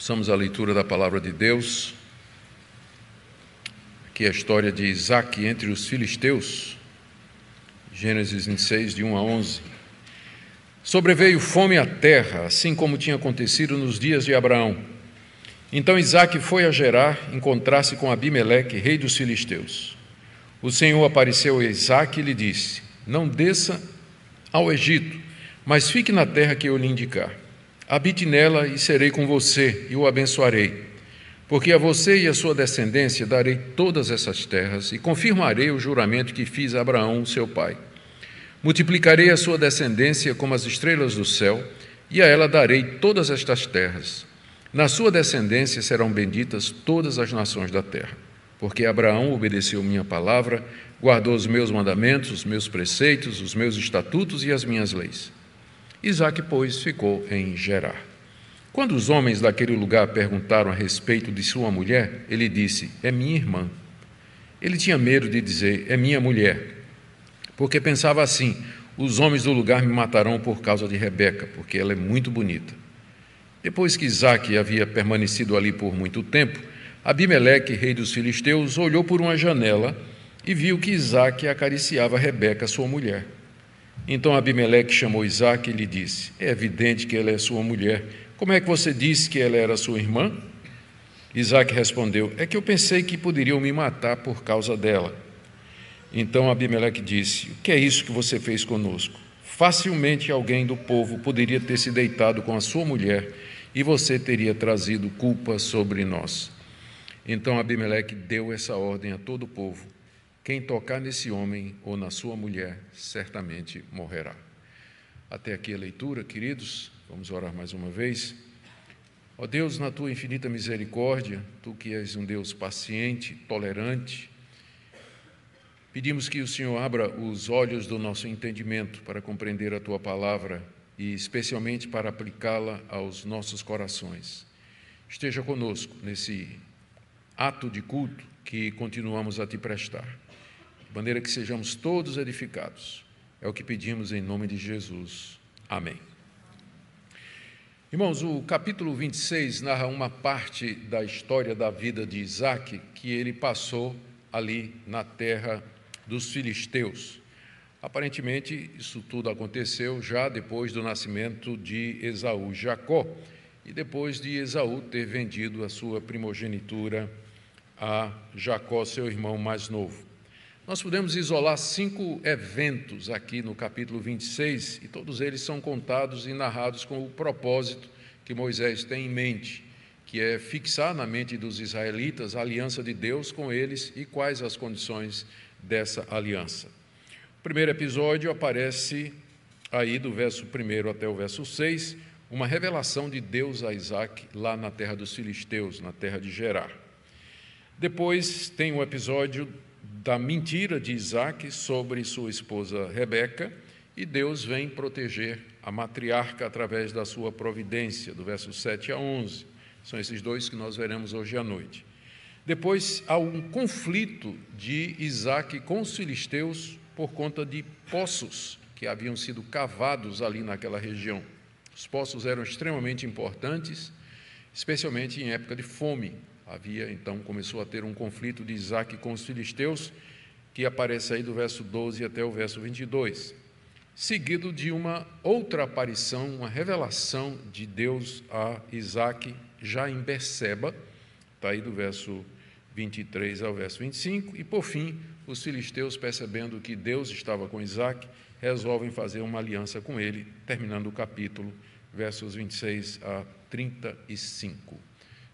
Ouçamos a leitura da palavra de Deus. Aqui a história de Isaac entre os filisteus. Gênesis 26, de 1 a 11. Sobreveio fome à terra, assim como tinha acontecido nos dias de Abraão. Então Isaac foi a Gerar encontrar-se com Abimeleque, rei dos filisteus. O Senhor apareceu a Isaac e lhe disse: Não desça ao Egito, mas fique na terra que eu lhe indicar. Habite nela e serei com você e o abençoarei. Porque a você e a sua descendência darei todas essas terras e confirmarei o juramento que fiz a Abraão, seu pai. Multiplicarei a sua descendência como as estrelas do céu, e a ela darei todas estas terras. Na sua descendência serão benditas todas as nações da terra. Porque Abraão obedeceu minha palavra, guardou os meus mandamentos, os meus preceitos, os meus estatutos e as minhas leis. Isaac, pois, ficou em Gerar. Quando os homens daquele lugar perguntaram a respeito de sua mulher, ele disse: É minha irmã. Ele tinha medo de dizer: É minha mulher, porque pensava assim: Os homens do lugar me matarão por causa de Rebeca, porque ela é muito bonita. Depois que Isaac havia permanecido ali por muito tempo, Abimeleque, rei dos filisteus, olhou por uma janela e viu que Isaac acariciava Rebeca, sua mulher. Então Abimeleque chamou Isaac e lhe disse: É evidente que ela é sua mulher. Como é que você disse que ela era sua irmã? Isaac respondeu: É que eu pensei que poderiam me matar por causa dela. Então Abimeleque disse: O que é isso que você fez conosco? Facilmente alguém do povo poderia ter se deitado com a sua mulher e você teria trazido culpa sobre nós. Então Abimeleque deu essa ordem a todo o povo quem tocar nesse homem ou na sua mulher, certamente morrerá. Até aqui a leitura, queridos. Vamos orar mais uma vez. Ó Deus, na tua infinita misericórdia, tu que és um Deus paciente, tolerante, pedimos que o Senhor abra os olhos do nosso entendimento para compreender a tua palavra e especialmente para aplicá-la aos nossos corações. Esteja conosco nesse ato de culto que continuamos a te prestar de maneira que sejamos todos edificados. É o que pedimos em nome de Jesus. Amém. Irmãos, o capítulo 26 narra uma parte da história da vida de Isaac que ele passou ali na terra dos filisteus. Aparentemente, isso tudo aconteceu já depois do nascimento de Esaú, Jacó, e depois de Esaú ter vendido a sua primogenitura a Jacó, seu irmão mais novo. Nós podemos isolar cinco eventos aqui no capítulo 26 e todos eles são contados e narrados com o propósito que Moisés tem em mente, que é fixar na mente dos israelitas a aliança de Deus com eles e quais as condições dessa aliança. O primeiro episódio aparece aí do verso 1 até o verso 6, uma revelação de Deus a Isaac lá na terra dos filisteus, na terra de Gerar. Depois tem o episódio da mentira de Isaac sobre sua esposa Rebeca, e Deus vem proteger a matriarca através da sua providência, do verso 7 a 11. São esses dois que nós veremos hoje à noite. Depois há um conflito de Isaac com os filisteus por conta de poços que haviam sido cavados ali naquela região. Os poços eram extremamente importantes, especialmente em época de fome. Havia então começou a ter um conflito de Isaac com os filisteus, que aparece aí do verso 12 até o verso 22, seguido de uma outra aparição, uma revelação de Deus a Isaac já em Beceba, está aí do verso 23 ao verso 25, e por fim, os filisteus, percebendo que Deus estava com Isaac, resolvem fazer uma aliança com ele, terminando o capítulo, versos 26 a 35.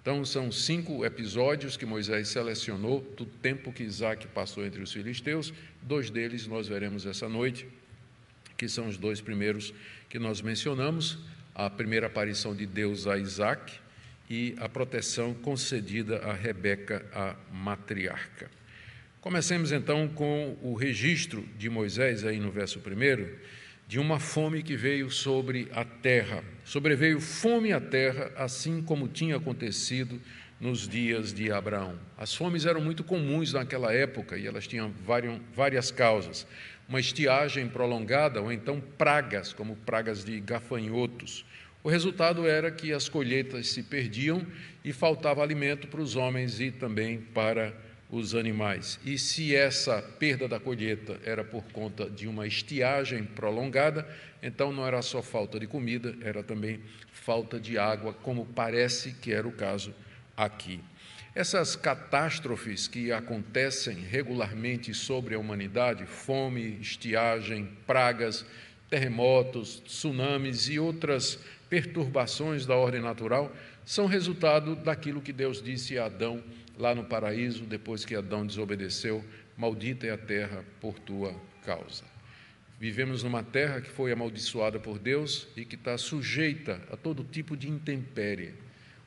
Então, são cinco episódios que Moisés selecionou do tempo que Isaac passou entre os filisteus. Dois deles nós veremos essa noite, que são os dois primeiros que nós mencionamos: a primeira aparição de Deus a Isaac e a proteção concedida a Rebeca, a matriarca. Comecemos então com o registro de Moisés, aí no verso primeiro de uma fome que veio sobre a terra. Sobreveio fome à terra, assim como tinha acontecido nos dias de Abraão. As fomes eram muito comuns naquela época e elas tinham várias causas. Uma estiagem prolongada ou então pragas, como pragas de gafanhotos, O resultado era que as colheitas se perdiam e faltava alimento para os homens e também para os animais. E se essa perda da colheita era por conta de uma estiagem prolongada, então não era só falta de comida, era também falta de água, como parece que era o caso aqui. Essas catástrofes que acontecem regularmente sobre a humanidade fome, estiagem, pragas, terremotos, tsunamis e outras perturbações da ordem natural são resultado daquilo que Deus disse a Adão lá no paraíso, depois que Adão desobedeceu: Maldita é a terra por tua causa. Vivemos numa terra que foi amaldiçoada por Deus e que está sujeita a todo tipo de intempérie.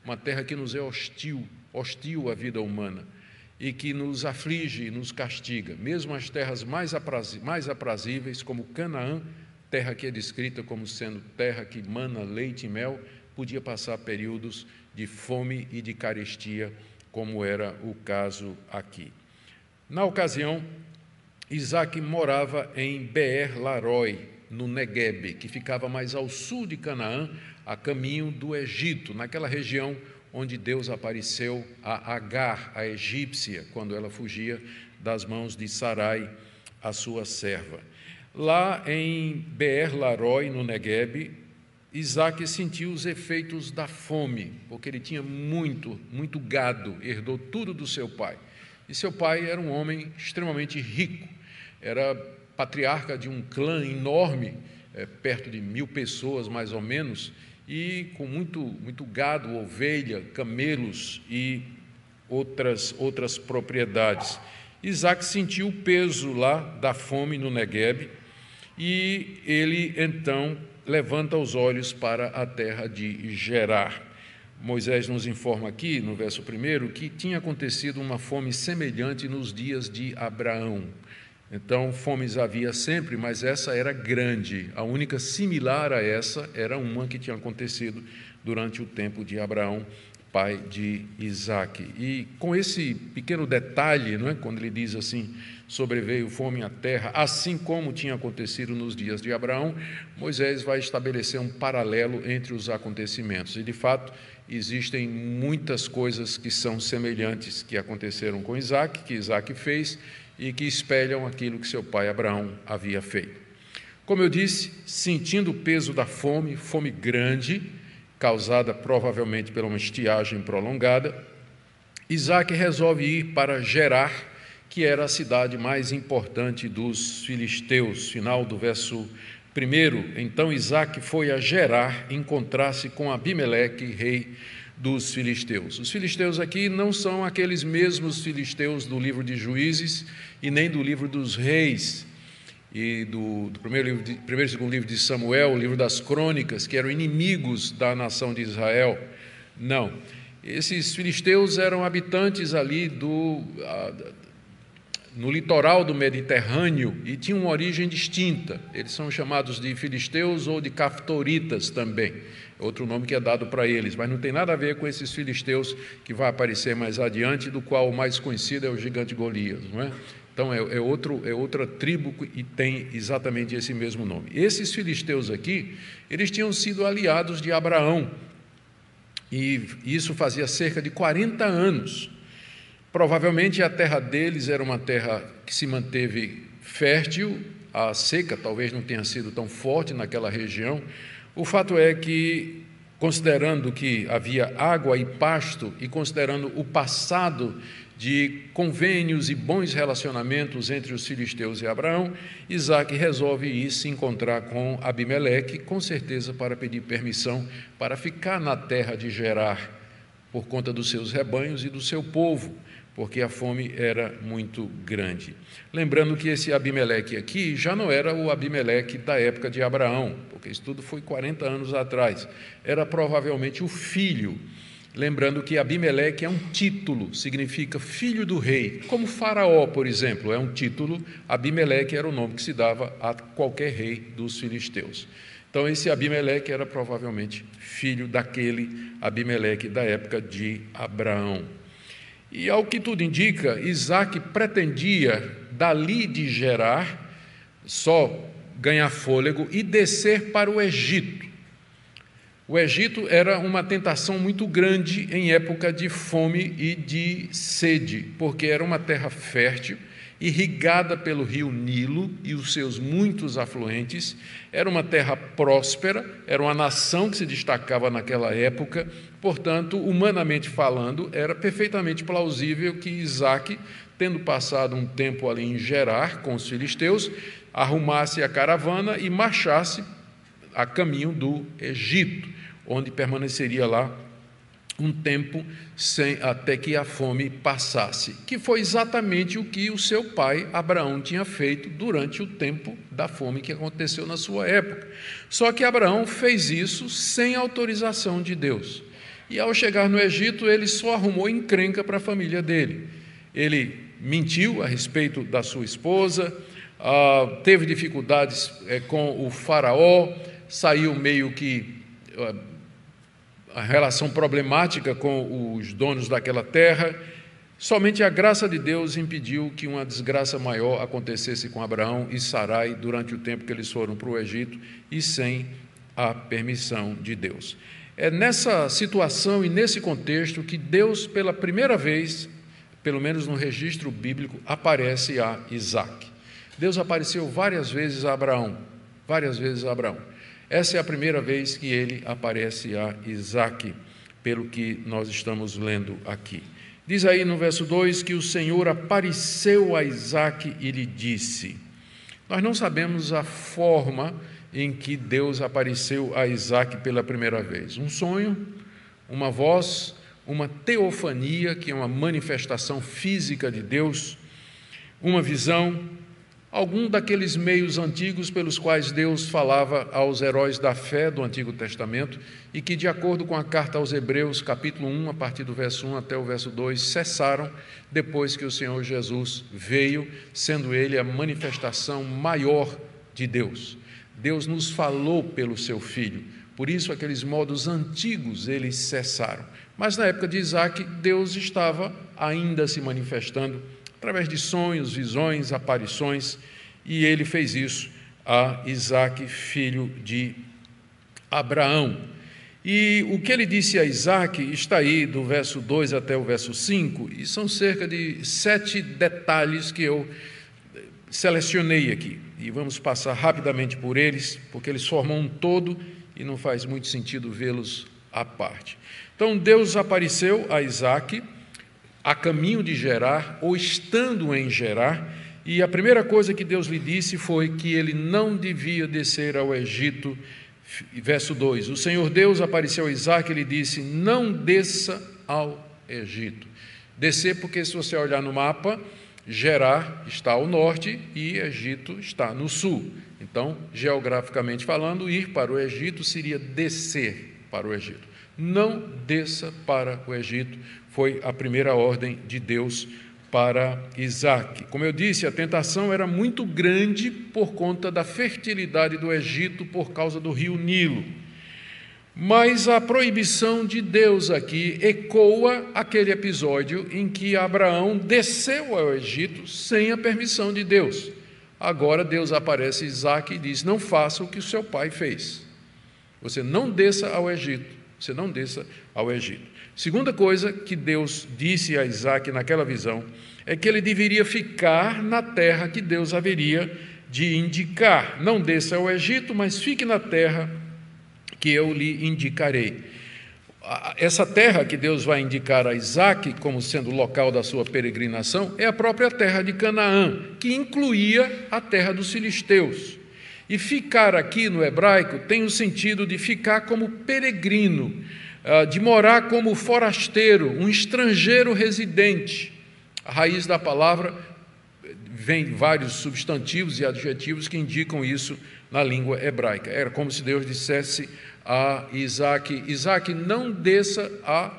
Uma terra que nos é hostil, hostil à vida humana e que nos aflige e nos castiga. Mesmo as terras mais, mais aprazíveis, como Canaã, terra que é descrita como sendo terra que mana leite e mel, podia passar períodos de fome e de carestia, como era o caso aqui. Na ocasião, Isaac morava em Beer Laroi, no Negueb, que ficava mais ao sul de Canaã, a caminho do Egito, naquela região onde Deus apareceu a Agar, a egípcia, quando ela fugia das mãos de Sarai, a sua serva. Lá em Beer Laroi, no Negueb, Isaac sentiu os efeitos da fome, porque ele tinha muito, muito gado, herdou tudo do seu pai. E seu pai era um homem extremamente rico, era patriarca de um clã enorme, é, perto de mil pessoas mais ou menos, e com muito, muito gado, ovelha, camelos e outras, outras propriedades. Isaac sentiu o peso lá da fome no Negueb e ele então levanta os olhos para a terra de Gerar. Moisés nos informa aqui, no verso 1, que tinha acontecido uma fome semelhante nos dias de Abraão. Então, fomes havia sempre, mas essa era grande. A única similar a essa era uma que tinha acontecido durante o tempo de Abraão, pai de Isaac. E com esse pequeno detalhe, não é? quando ele diz assim: sobreveio fome à terra, assim como tinha acontecido nos dias de Abraão, Moisés vai estabelecer um paralelo entre os acontecimentos. E, de fato, existem muitas coisas que são semelhantes que aconteceram com Isaac, que Isaac fez e que espelham aquilo que seu pai Abraão havia feito. Como eu disse, sentindo o peso da fome, fome grande, causada provavelmente por uma estiagem prolongada, Isaac resolve ir para Gerar, que era a cidade mais importante dos filisteus. Final do verso 1. Então Isaac foi a Gerar encontrar-se com Abimeleque, rei dos filisteus. Os filisteus aqui não são aqueles mesmos filisteus do livro de Juízes e nem do livro dos reis e do, do primeiro, livro de, primeiro e segundo livro de Samuel, o livro das crônicas, que eram inimigos da nação de Israel. Não. Esses filisteus eram habitantes ali do, no litoral do Mediterrâneo e tinham uma origem distinta. Eles são chamados de filisteus ou de caftoritas também, outro nome que é dado para eles, mas não tem nada a ver com esses filisteus que vai aparecer mais adiante, do qual o mais conhecido é o gigante Golias, não é? Então é, é, outro, é outra tribo e tem exatamente esse mesmo nome. Esses filisteus aqui, eles tinham sido aliados de Abraão, e isso fazia cerca de 40 anos. Provavelmente a terra deles era uma terra que se manteve fértil, a seca talvez não tenha sido tão forte naquela região. O fato é que, considerando que havia água e pasto, e considerando o passado de convênios e bons relacionamentos entre os filisteus e Abraão, Isaac resolve ir se encontrar com Abimeleque, com certeza para pedir permissão para ficar na terra de Gerar, por conta dos seus rebanhos e do seu povo porque a fome era muito grande. Lembrando que esse Abimeleque aqui já não era o Abimeleque da época de Abraão, porque isso tudo foi 40 anos atrás. Era provavelmente o filho. Lembrando que Abimeleque é um título, significa filho do rei, como Faraó, por exemplo, é um título. Abimeleque era o nome que se dava a qualquer rei dos filisteus. Então, esse Abimeleque era provavelmente filho daquele Abimeleque da época de Abraão. E ao que tudo indica, Isaac pretendia dali de Gerar só ganhar fôlego e descer para o Egito. O Egito era uma tentação muito grande em época de fome e de sede, porque era uma terra fértil, irrigada pelo rio Nilo e os seus muitos afluentes, era uma terra próspera, era uma nação que se destacava naquela época, portanto, humanamente falando, era perfeitamente plausível que Isaac, tendo passado um tempo ali em Gerar com os filisteus, arrumasse a caravana e marchasse a caminho do Egito onde permaneceria lá um tempo sem, até que a fome passasse, que foi exatamente o que o seu pai Abraão tinha feito durante o tempo da fome que aconteceu na sua época. Só que Abraão fez isso sem autorização de Deus. E ao chegar no Egito, ele só arrumou encrenca para a família dele. Ele mentiu a respeito da sua esposa, ah, teve dificuldades eh, com o faraó, saiu meio que ah, a relação problemática com os donos daquela terra, somente a graça de Deus impediu que uma desgraça maior acontecesse com Abraão e Sarai durante o tempo que eles foram para o Egito e sem a permissão de Deus. É nessa situação e nesse contexto que Deus, pela primeira vez, pelo menos no registro bíblico, aparece a Isaac. Deus apareceu várias vezes a Abraão, várias vezes a Abraão. Essa é a primeira vez que ele aparece a Isaac, pelo que nós estamos lendo aqui. Diz aí no verso 2 que o Senhor apareceu a Isaac e lhe disse. Nós não sabemos a forma em que Deus apareceu a Isaac pela primeira vez. Um sonho, uma voz, uma teofania, que é uma manifestação física de Deus, uma visão, algum daqueles meios antigos pelos quais Deus falava aos heróis da fé do Antigo Testamento e que, de acordo com a carta aos Hebreus, capítulo 1, a partir do verso 1 até o verso 2, cessaram depois que o Senhor Jesus veio, sendo ele a manifestação maior de Deus. Deus nos falou pelo seu filho, por isso aqueles modos antigos eles cessaram. Mas na época de Isaac, Deus estava ainda se manifestando através de sonhos, visões, aparições, e ele fez isso a Isaac, filho de Abraão. E o que ele disse a Isaac está aí do verso 2 até o verso 5, e são cerca de sete detalhes que eu selecionei aqui. E vamos passar rapidamente por eles, porque eles formam um todo e não faz muito sentido vê-los à parte. Então, Deus apareceu a Isaac a caminho de Gerar ou estando em Gerar, e a primeira coisa que Deus lhe disse foi que ele não devia descer ao Egito. Verso 2: O Senhor Deus apareceu a Isaac e lhe disse: Não desça ao Egito. Descer, porque se você olhar no mapa, Gerar está ao norte e Egito está no sul. Então, geograficamente falando, ir para o Egito seria descer para o Egito. Não desça para o Egito, foi a primeira ordem de Deus para Isaac. Como eu disse, a tentação era muito grande por conta da fertilidade do Egito por causa do rio Nilo. Mas a proibição de Deus aqui ecoa aquele episódio em que Abraão desceu ao Egito sem a permissão de Deus. Agora Deus aparece a Isaac e diz: Não faça o que o seu pai fez. Você não desça ao Egito. Você não desça ao Egito. Segunda coisa que Deus disse a Isaac naquela visão é que ele deveria ficar na terra que Deus haveria de indicar. Não desça ao Egito, mas fique na terra que eu lhe indicarei. Essa terra que Deus vai indicar a Isaac como sendo o local da sua peregrinação é a própria terra de Canaã, que incluía a terra dos filisteus. E ficar aqui no hebraico tem o sentido de ficar como peregrino, ah, de morar como forasteiro, um estrangeiro residente. A raiz da palavra vem vários substantivos e adjetivos que indicam isso na língua hebraica. Era como se Deus dissesse a Isaac: Isaac, não desça a,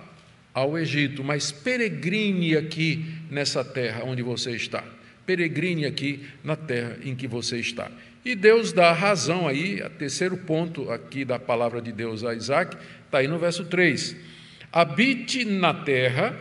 ao Egito, mas peregrine aqui nessa terra onde você está. Peregrine aqui na terra em que você está. E Deus dá razão aí, a terceiro ponto aqui da palavra de Deus a Isaac, Está aí no verso 3: Habite na terra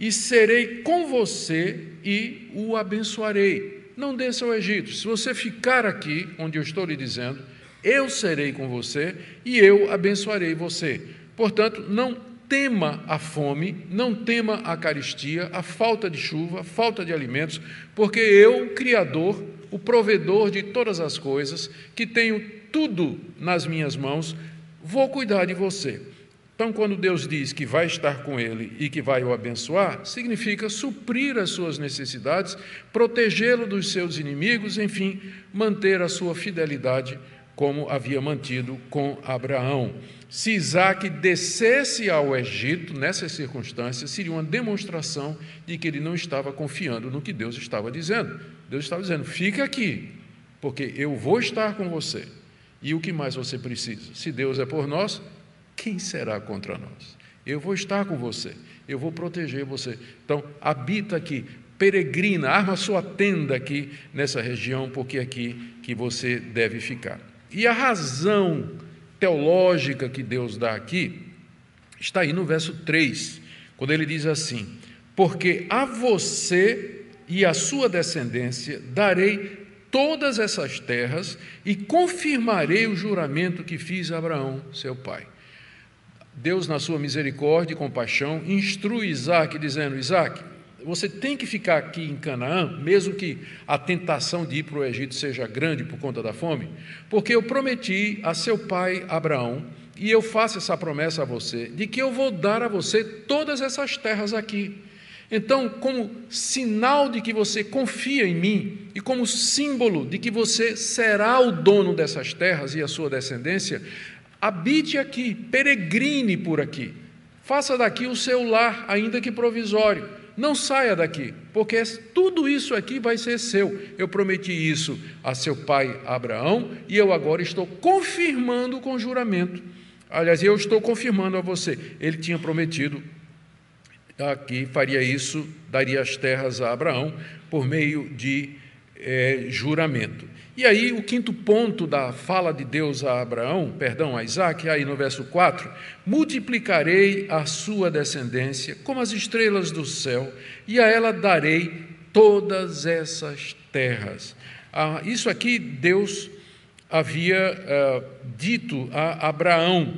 e serei com você e o abençoarei. Não desça ao Egito. Se você ficar aqui, onde eu estou lhe dizendo, Eu serei com você e eu abençoarei você. Portanto, não tema a fome, não tema a caristia, a falta de chuva, a falta de alimentos, porque eu, Criador, o provedor de todas as coisas, que tenho tudo nas minhas mãos, vou cuidar de você. Então, quando Deus diz que vai estar com ele e que vai o abençoar, significa suprir as suas necessidades, protegê-lo dos seus inimigos, enfim, manter a sua fidelidade como havia mantido com Abraão. Se Isaac descesse ao Egito, nessas circunstâncias, seria uma demonstração de que ele não estava confiando no que Deus estava dizendo. Deus estava dizendo: fica aqui, porque eu vou estar com você. E o que mais você precisa? Se Deus é por nós, quem será contra nós? Eu vou estar com você, eu vou proteger você. Então, habita aqui, peregrina, arma sua tenda aqui nessa região, porque é aqui que você deve ficar. E a razão teológica que Deus dá aqui está aí no verso 3, quando ele diz assim: Porque a você e a sua descendência darei todas essas terras e confirmarei o juramento que fiz a Abraão, seu pai. Deus, na sua misericórdia e compaixão, instrui Isaac, dizendo: Isaac, você tem que ficar aqui em Canaã, mesmo que a tentação de ir para o Egito seja grande por conta da fome, porque eu prometi a seu pai Abraão, e eu faço essa promessa a você, de que eu vou dar a você todas essas terras aqui. Então, como sinal de que você confia em mim e como símbolo de que você será o dono dessas terras e a sua descendência, Habite aqui, peregrine por aqui. Faça daqui o seu lar, ainda que provisório. Não saia daqui, porque tudo isso aqui vai ser seu. Eu prometi isso a seu pai Abraão e eu agora estou confirmando com juramento. Aliás, eu estou confirmando a você. Ele tinha prometido aqui, faria isso, daria as terras a Abraão por meio de é, juramento. E aí, o quinto ponto da fala de Deus a Abraão, perdão, a Isaac, aí no verso 4: multiplicarei a sua descendência como as estrelas do céu, e a ela darei todas essas terras. Ah, isso aqui Deus havia ah, dito a Abraão,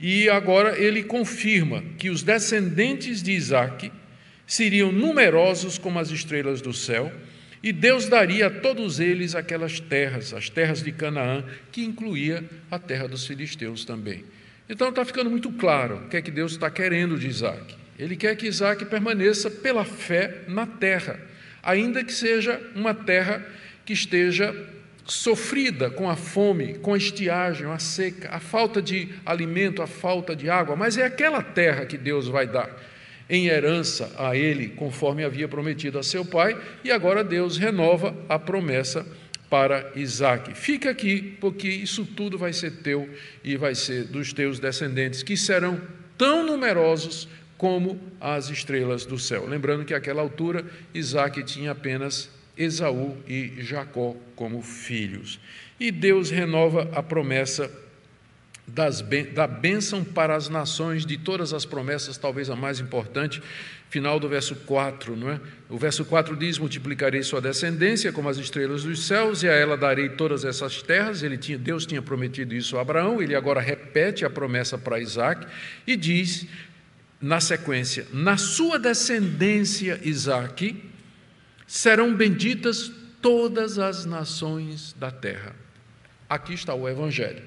e agora ele confirma que os descendentes de Isaac seriam numerosos como as estrelas do céu e Deus daria a todos eles aquelas terras, as terras de Canaã, que incluía a terra dos filisteus também. Então está ficando muito claro o que é que Deus está querendo de Isaac. Ele quer que Isaac permaneça pela fé na terra, ainda que seja uma terra que esteja sofrida com a fome, com a estiagem, a seca, a falta de alimento, a falta de água, mas é aquela terra que Deus vai dar em herança a ele, conforme havia prometido a seu pai, e agora Deus renova a promessa para Isaac. Fica aqui, porque isso tudo vai ser teu e vai ser dos teus descendentes, que serão tão numerosos como as estrelas do céu. Lembrando que àquela altura Isaac tinha apenas Esaú e Jacó como filhos. E Deus renova a promessa da bênção para as nações, de todas as promessas, talvez a mais importante, final do verso 4, não é? O verso 4 diz: Multiplicarei sua descendência como as estrelas dos céus, e a ela darei todas essas terras. Ele tinha, Deus tinha prometido isso a Abraão, ele agora repete a promessa para Isaac e diz, na sequência: Na sua descendência, Isaac, serão benditas todas as nações da terra. Aqui está o Evangelho.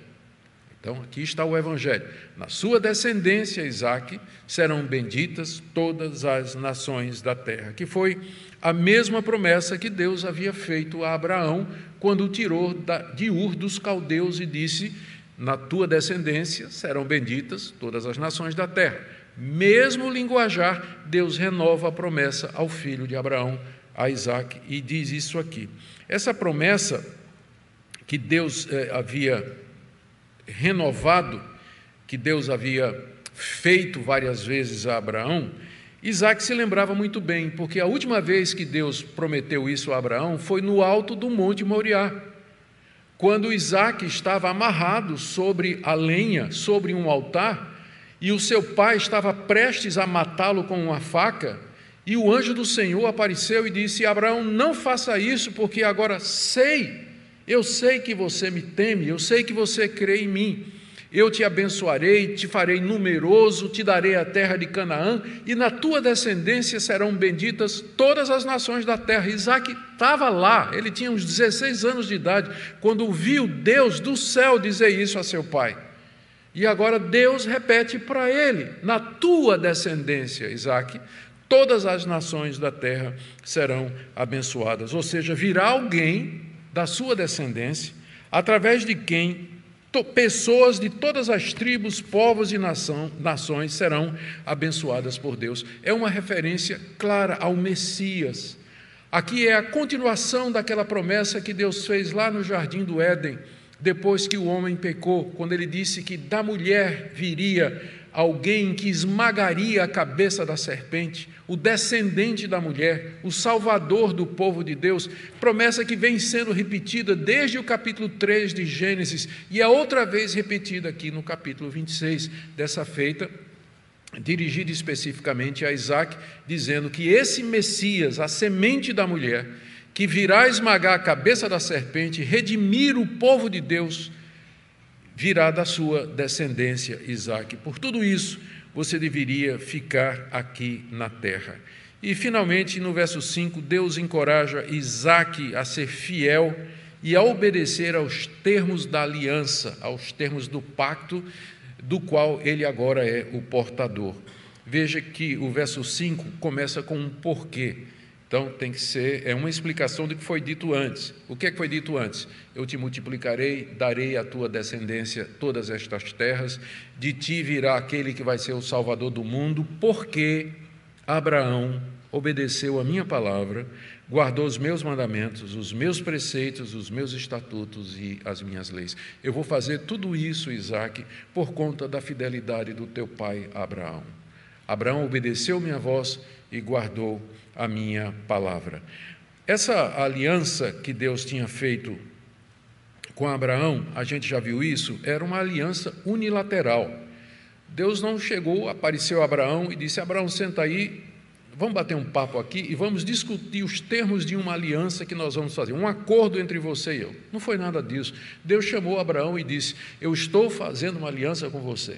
Então, aqui está o Evangelho. Na sua descendência, Isaac, serão benditas todas as nações da terra, que foi a mesma promessa que Deus havia feito a Abraão quando o tirou de Ur dos caldeus e disse: Na tua descendência serão benditas todas as nações da terra. Mesmo linguajar, Deus renova a promessa ao filho de Abraão, a Isaac, e diz isso aqui. Essa promessa que Deus eh, havia renovado que Deus havia feito várias vezes a Abraão, Isaac se lembrava muito bem, porque a última vez que Deus prometeu isso a Abraão foi no alto do Monte Moriá, quando Isaac estava amarrado sobre a lenha, sobre um altar, e o seu pai estava prestes a matá-lo com uma faca, e o anjo do Senhor apareceu e disse: Abraão, não faça isso, porque agora sei Eu sei que você me teme, eu sei que você crê em mim. Eu te abençoarei, te farei numeroso, te darei a terra de Canaã, e na tua descendência serão benditas todas as nações da terra. Isaac estava lá, ele tinha uns 16 anos de idade, quando viu Deus do céu dizer isso a seu pai. E agora Deus repete para ele: na tua descendência, Isaac, todas as nações da terra serão abençoadas. Ou seja, virá alguém da sua descendência, através de quem pessoas de todas as tribos, povos e nação, nações serão abençoadas por Deus. É uma referência clara ao Messias. Aqui é a continuação daquela promessa que Deus fez lá no jardim do Éden, depois que o homem pecou, quando ele disse que da mulher viria alguém que esmagaria a cabeça da serpente, o descendente da mulher, o salvador do povo de Deus, promessa que vem sendo repetida desde o capítulo 3 de Gênesis e é outra vez repetida aqui no capítulo 26, dessa feita, dirigida especificamente a Isaac, dizendo que esse Messias, a semente da mulher, que virá esmagar a cabeça da serpente, redimir o povo de Deus, virá da sua descendência, Isaac. Por tudo isso, você deveria ficar aqui na terra. E, finalmente, no verso 5, Deus encoraja Isaac a ser fiel e a obedecer aos termos da aliança, aos termos do pacto, do qual ele agora é o portador. Veja que o verso 5 começa com um porquê. Então tem que ser é uma explicação do que foi dito antes. O que, é que foi dito antes? Eu te multiplicarei, darei à tua descendência todas estas terras, de ti virá aquele que vai ser o salvador do mundo, porque Abraão obedeceu a minha palavra, guardou os meus mandamentos, os meus preceitos, os meus estatutos e as minhas leis. Eu vou fazer tudo isso, Isaac, por conta da fidelidade do teu pai Abraão. Abraão obedeceu minha voz e guardou a minha palavra. Essa aliança que Deus tinha feito com Abraão, a gente já viu isso, era uma aliança unilateral. Deus não chegou, apareceu Abraão e disse: Abraão, senta aí, vamos bater um papo aqui e vamos discutir os termos de uma aliança que nós vamos fazer, um acordo entre você e eu. Não foi nada disso. Deus chamou Abraão e disse: Eu estou fazendo uma aliança com você.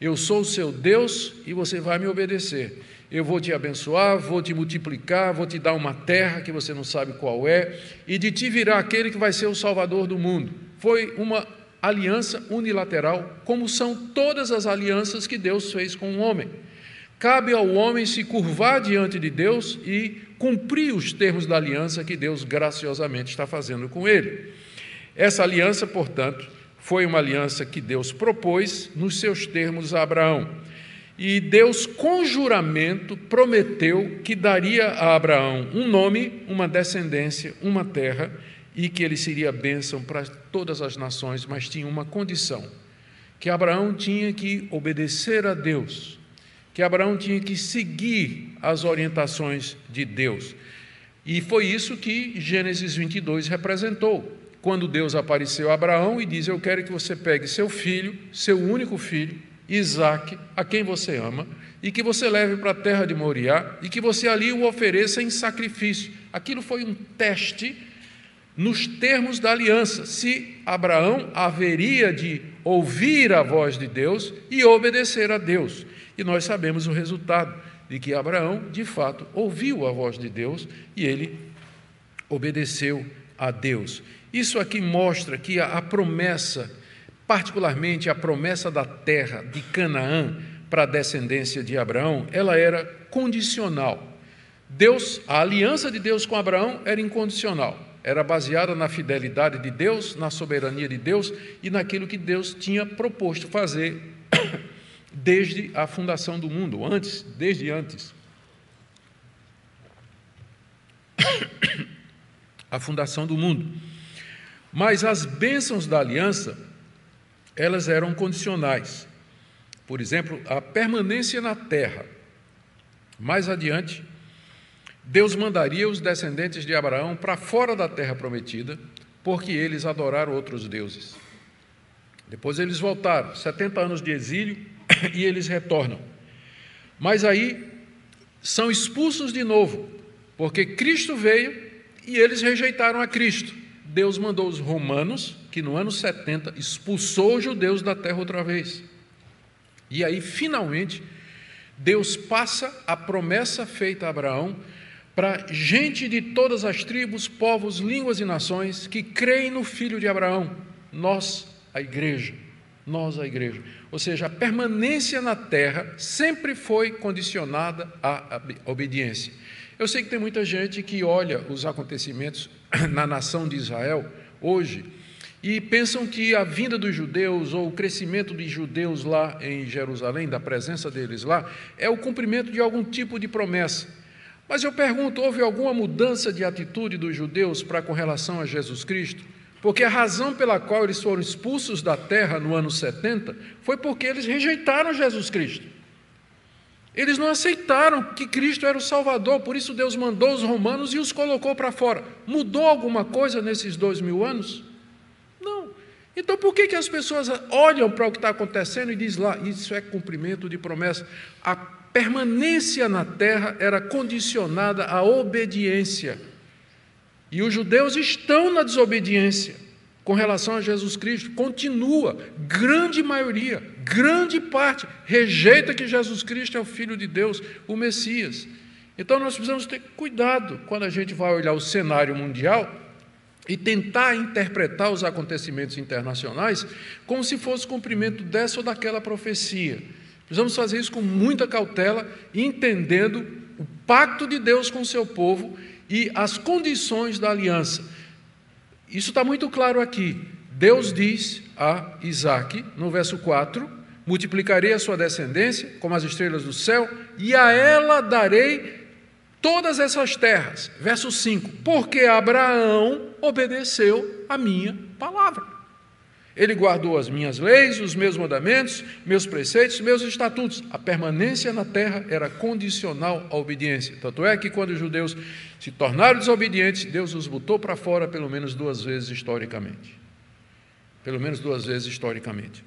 Eu sou o seu Deus e você vai me obedecer. Eu vou te abençoar, vou te multiplicar, vou te dar uma terra que você não sabe qual é, e de ti virá aquele que vai ser o salvador do mundo. Foi uma aliança unilateral, como são todas as alianças que Deus fez com o homem. Cabe ao homem se curvar diante de Deus e cumprir os termos da aliança que Deus graciosamente está fazendo com ele. Essa aliança, portanto, foi uma aliança que Deus propôs nos seus termos a Abraão. E Deus, com juramento, prometeu que daria a Abraão um nome, uma descendência, uma terra, e que ele seria bênção para todas as nações, mas tinha uma condição: que Abraão tinha que obedecer a Deus, que Abraão tinha que seguir as orientações de Deus. E foi isso que Gênesis 22 representou. Quando Deus apareceu a Abraão e diz: Eu quero que você pegue seu filho, seu único filho, Isaac, a quem você ama, e que você leve para a terra de Moriá e que você ali o ofereça em sacrifício. Aquilo foi um teste nos termos da aliança, se Abraão haveria de ouvir a voz de Deus e obedecer a Deus. E nós sabemos o resultado de que Abraão, de fato, ouviu a voz de Deus e ele obedeceu a Deus. Isso aqui mostra que a, promessa particularmente a promessa da terra de Canaã para a descendência de Abraão, ela era condicional. Deus, a aliança de Deus com Abraão era incondicional. Era baseada na fidelidade de Deus, na soberania de Deus e naquilo que Deus tinha proposto fazer desde a fundação do mundo, antes, desde antes. a fundação do mundo. Mas as bênçãos da aliança elas eram condicionais. Por exemplo, a permanência na terra. Mais adiante, Deus mandaria os descendentes de Abraão para fora da terra prometida, porque eles adoraram outros deuses. Depois eles voltaram, 70 anos de exílio, e eles retornam. Mas aí são expulsos de novo, porque Cristo veio e eles rejeitaram a Cristo. Deus mandou os romanos, que no ano 70 expulsou os judeus da terra outra vez. E aí, finalmente, Deus passa a promessa feita a Abraão para gente de todas as tribos, povos, línguas e nações que creem no filho de Abraão, nós, a igreja, nós, a igreja. Ou seja, a permanência na terra sempre foi condicionada à obediência. Eu sei que tem muita gente que olha os acontecimentos na nação de Israel hoje e pensam que a vinda dos judeus ou o crescimento de judeus lá em Jerusalém, da presença deles lá, é o cumprimento de algum tipo de promessa. Mas eu pergunto: houve alguma mudança de atitude dos judeus para com relação a Jesus Cristo? Porque a razão pela qual eles foram expulsos da terra no ano 70 foi porque eles rejeitaram Jesus Cristo. Eles não aceitaram que Cristo era o Salvador, por isso Deus mandou os romanos e os colocou para fora. Mudou alguma coisa nesses dois mil anos? Não. Então por que, que as pessoas olham para o que está acontecendo e dizem lá, isso é cumprimento de promessa? A permanência na terra era condicionada à obediência. E os judeus estão na desobediência com relação a Jesus Cristo, continua, grande maioria, grande parte, rejeita que Jesus Cristo é o Filho de Deus, o Messias. Então nós precisamos ter cuidado quando a gente vai olhar o cenário mundial e tentar interpretar os acontecimentos internacionais como se fosse cumprimento dessa ou daquela profecia. Precisamos fazer isso com muita cautela, entendendo o pacto de Deus com o seu povo e as condições da aliança. Isso está muito claro aqui. Deus diz a Isaac, no verso 4: Multiplicarei a sua descendência como as estrelas do céu, e a ela darei todas essas terras. Verso 5: Porque Abraão obedeceu a minha palavra. Ele guardou as minhas leis, os meus mandamentos, meus preceitos, meus estatutos. A permanência na terra era condicional à obediência. Tanto é que quando os judeus se tornaram desobedientes, Deus os botou para fora pelo menos duas vezes historicamente. Pelo menos duas vezes historicamente.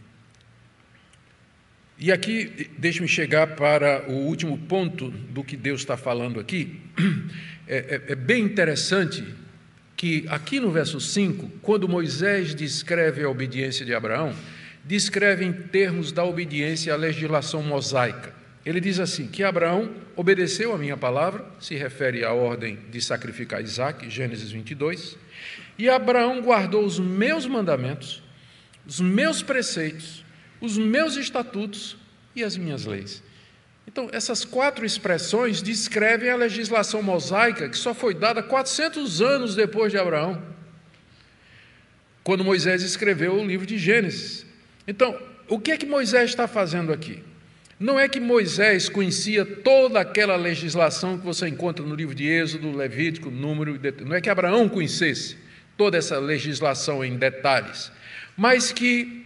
E aqui, deixe-me chegar para o último ponto do que Deus está falando aqui. É, é, é bem interessante que aqui no verso 5, quando Moisés descreve a obediência de Abraão, descreve em termos da obediência à legislação mosaica. Ele diz assim: que Abraão obedeceu a minha palavra, se refere à ordem de sacrificar Isaac, Gênesis 22, e Abraão guardou os meus mandamentos, os meus preceitos, os meus estatutos e as minhas leis. Então, essas quatro expressões descrevem a legislação mosaica que só foi dada 400 anos depois de Abraão, quando Moisés escreveu o livro de Gênesis. Então, o que é que Moisés está fazendo aqui? Não é que Moisés conhecia toda aquela legislação que você encontra no livro de Êxodo, Levítico, Número, não é que Abraão conhecesse toda essa legislação em detalhes, mas que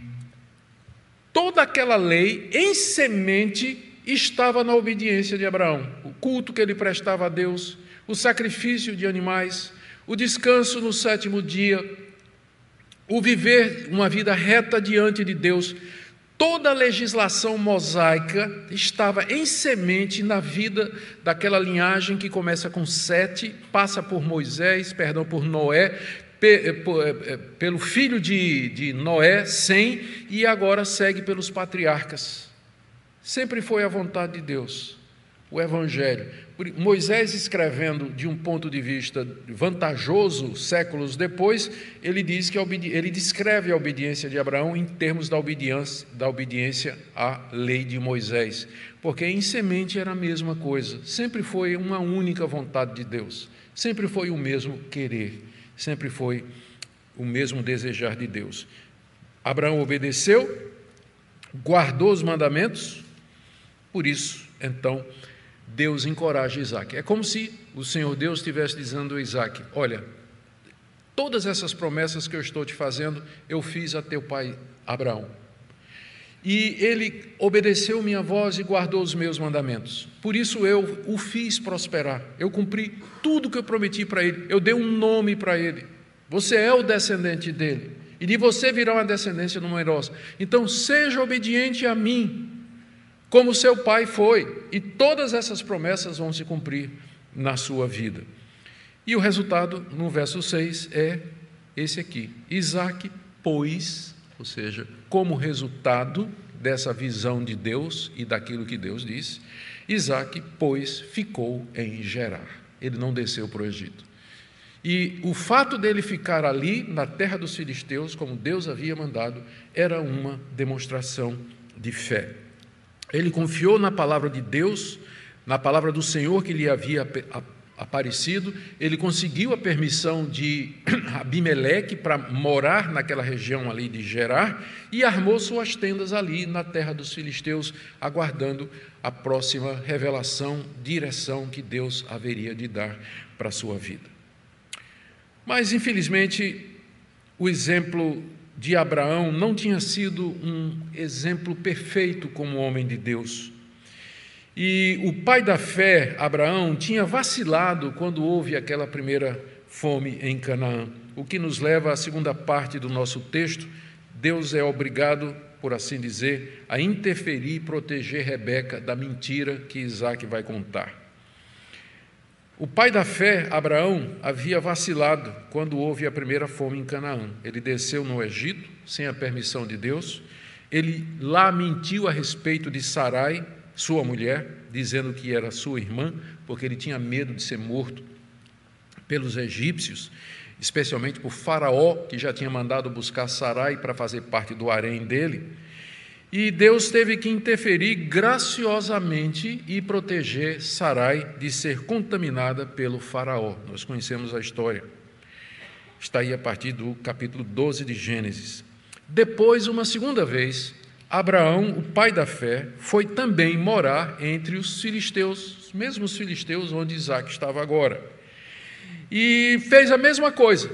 toda aquela lei em semente estava na obediência de Abraão, o culto que ele prestava a Deus, o sacrifício de animais, o descanso no sétimo dia, o viver uma vida reta diante de Deus. Toda a legislação mosaica estava em semente na vida daquela linhagem que começa com Sete, passa por Moisés, perdão, por Noé, pelo filho de, de Noé, Sem, e agora segue pelos patriarcas. Sempre foi a vontade de Deus, o Evangelho. Moisés, escrevendo de um ponto de vista vantajoso, séculos depois, ele diz que ele descreve a obediência de Abraão em termos da obediência, da obediência à lei de Moisés, porque em semente era a mesma coisa, sempre foi uma única vontade de Deus, sempre foi o mesmo querer, sempre foi o mesmo desejar de Deus. Abraão obedeceu, guardou os mandamentos, por isso, então, Deus encoraja Isaac. É como se o Senhor Deus estivesse dizendo a Isaac: Olha, todas essas promessas que eu estou te fazendo, eu fiz a teu pai Abraão. E ele obedeceu minha voz e guardou os meus mandamentos. Por isso eu o fiz prosperar. Eu cumpri tudo que eu prometi para ele. Eu dei um nome para ele. Você é o descendente dele. E de você virá uma descendência numerosa. Então seja obediente a mim, como seu pai foi, e todas essas promessas vão se cumprir na sua vida. E o resultado, no verso 6, é esse aqui. Isaac, pois, ou seja, como resultado dessa visão de Deus e daquilo que Deus disse, Isaac, pois, ficou em Gerar. Ele não desceu para o Egito. E o fato dele ficar ali, na terra dos filisteus, como Deus havia mandado, era uma demonstração de fé. Ele confiou na palavra de Deus, na palavra do Senhor que lhe havia aparecido, ele conseguiu a permissão de Abimeleque para morar naquela região ali de Gerar e armou suas tendas ali na terra dos filisteus, aguardando a próxima revelação, direção que Deus haveria de dar para a sua vida. Mas, infelizmente, o exemplo de Abraão não tinha sido um exemplo perfeito como homem de Deus. E o pai da fé, Abraão, tinha vacilado quando houve aquela primeira fome em Canaã, o que nos leva à segunda parte do nosso texto. Deus é obrigado, por assim dizer, a interferir e proteger Rebeca da mentira que Isaac vai contar. O pai da fé, Abraão, havia vacilado quando houve a primeira fome em Canaã. Ele desceu no Egito sem a permissão de Deus. Ele lá mentiu a respeito de Sarai, sua mulher, dizendo que era sua irmã, porque ele tinha medo de ser morto pelos egípcios, especialmente por Faraó, que já tinha mandado buscar Sarai para fazer parte do harém dele. E Deus teve que interferir graciosamente e proteger Sarai de ser contaminada pelo Faraó. Nós conhecemos a história. Está aí a partir do capítulo 12 de Gênesis. Depois, uma segunda vez, Abraão, o pai da fé, foi também morar entre os filisteus, os mesmos filisteus onde Isaac estava agora. E fez a mesma coisa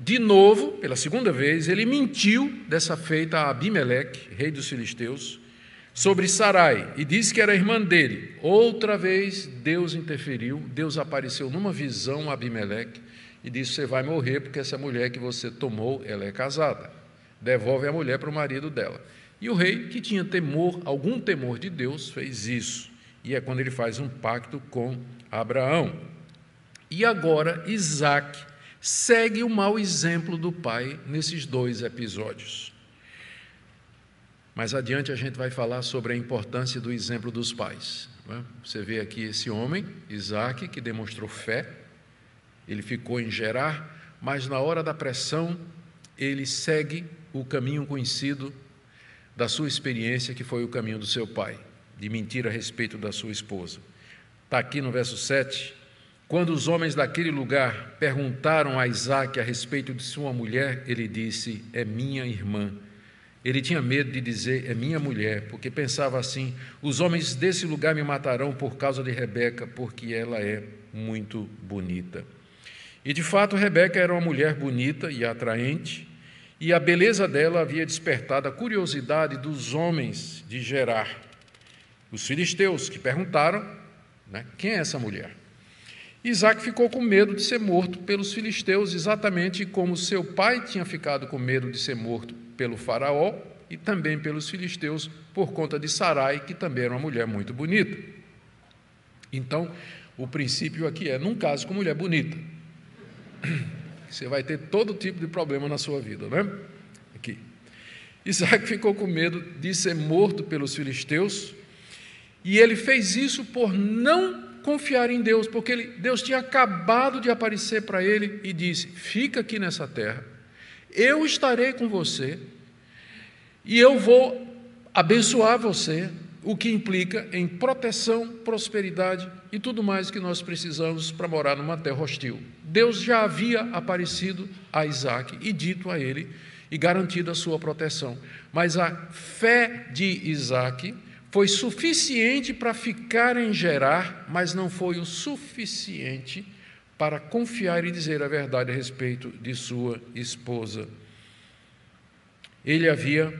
de novo, pela segunda vez, ele mentiu dessa feita a Abimeleque, rei dos filisteus, sobre Sarai e disse que era irmã dele. Outra vez Deus interferiu, Deus apareceu numa visão a Abimeleque e disse: Você vai morrer porque essa mulher que você tomou, ela é casada. Devolve a mulher para o marido dela. E o rei, que tinha temor, algum temor de Deus, fez isso. E é quando ele faz um pacto com Abraão. E agora Isaac segue o mau exemplo do pai nesses dois episódios. Mais adiante a gente vai falar sobre a importância do exemplo dos pais. É? Você vê aqui esse homem, Isaac, que demonstrou fé, ele ficou em Gerar, mas na hora da pressão ele segue o caminho conhecido da sua experiência, que foi o caminho do seu pai, de mentir a respeito da sua esposa. Está aqui no verso 7, quando os homens daquele lugar perguntaram a Isaac a respeito de sua mulher, ele disse: É minha irmã. Ele tinha medo de dizer: É minha mulher, porque pensava assim: Os homens desse lugar me matarão por causa de Rebeca, porque ela é muito bonita. E de fato, Rebeca era uma mulher bonita e atraente, e a beleza dela havia despertado a curiosidade dos homens de Gerar, os filisteus, que perguntaram: né, Quem é essa mulher? Isaac ficou com medo de ser morto pelos filisteus, exatamente como seu pai tinha ficado com medo de ser morto pelo Faraó e também pelos filisteus, por conta de Sarai, que também era uma mulher muito bonita. Então, o princípio aqui é: num caso com mulher bonita, você vai ter todo tipo de problema na sua vida, né? Aqui. Isaac ficou com medo de ser morto pelos filisteus, e ele fez isso por não confiar em Deus, porque ele, Deus tinha acabado de aparecer para ele e disse: Fica aqui nessa terra, eu estarei com você e eu vou abençoar você, o que implica em proteção, prosperidade e tudo mais que nós precisamos para morar numa terra hostil. Deus já havia aparecido a Isaac e dito a ele e garantido a sua proteção. Mas a fé de Isaac foi suficiente para ficar em Gerar, mas não foi o suficiente para confiar e dizer a verdade a respeito de sua esposa. Ele havia,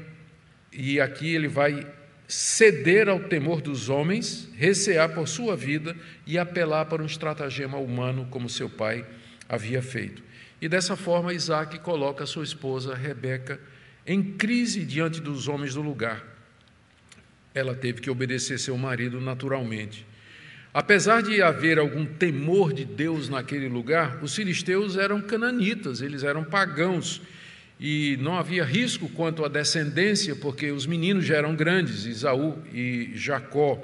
e aqui ele vai ceder ao temor dos homens, recear por sua vida e apelar para um estratagema humano, como seu pai havia feito. E dessa forma, Isaac coloca sua esposa Rebeca em crise diante dos homens do lugar ela teve que obedecer seu marido naturalmente. Apesar de haver algum temor de Deus naquele lugar, os filisteus eram cananitas, eles eram pagãos e não havia risco quanto à descendência, porque os meninos já eram grandes, Isaú e Jacó.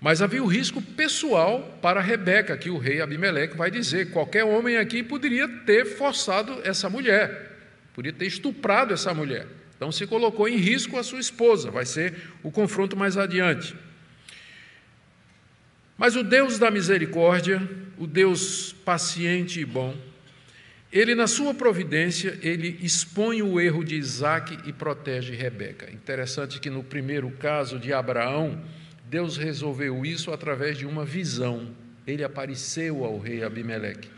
Mas havia o risco pessoal para Rebeca, que o rei Abimeleque vai dizer: qualquer homem aqui poderia ter forçado essa mulher, poderia ter estuprado essa mulher. Então se colocou em risco a sua esposa, vai ser o confronto mais adiante. Mas o Deus da misericórdia, o Deus paciente e bom, ele, na sua providência, ele expõe o erro de Isaac e protege Rebeca. Interessante que no primeiro caso de Abraão, Deus resolveu isso através de uma visão. Ele apareceu ao rei Abimeleque.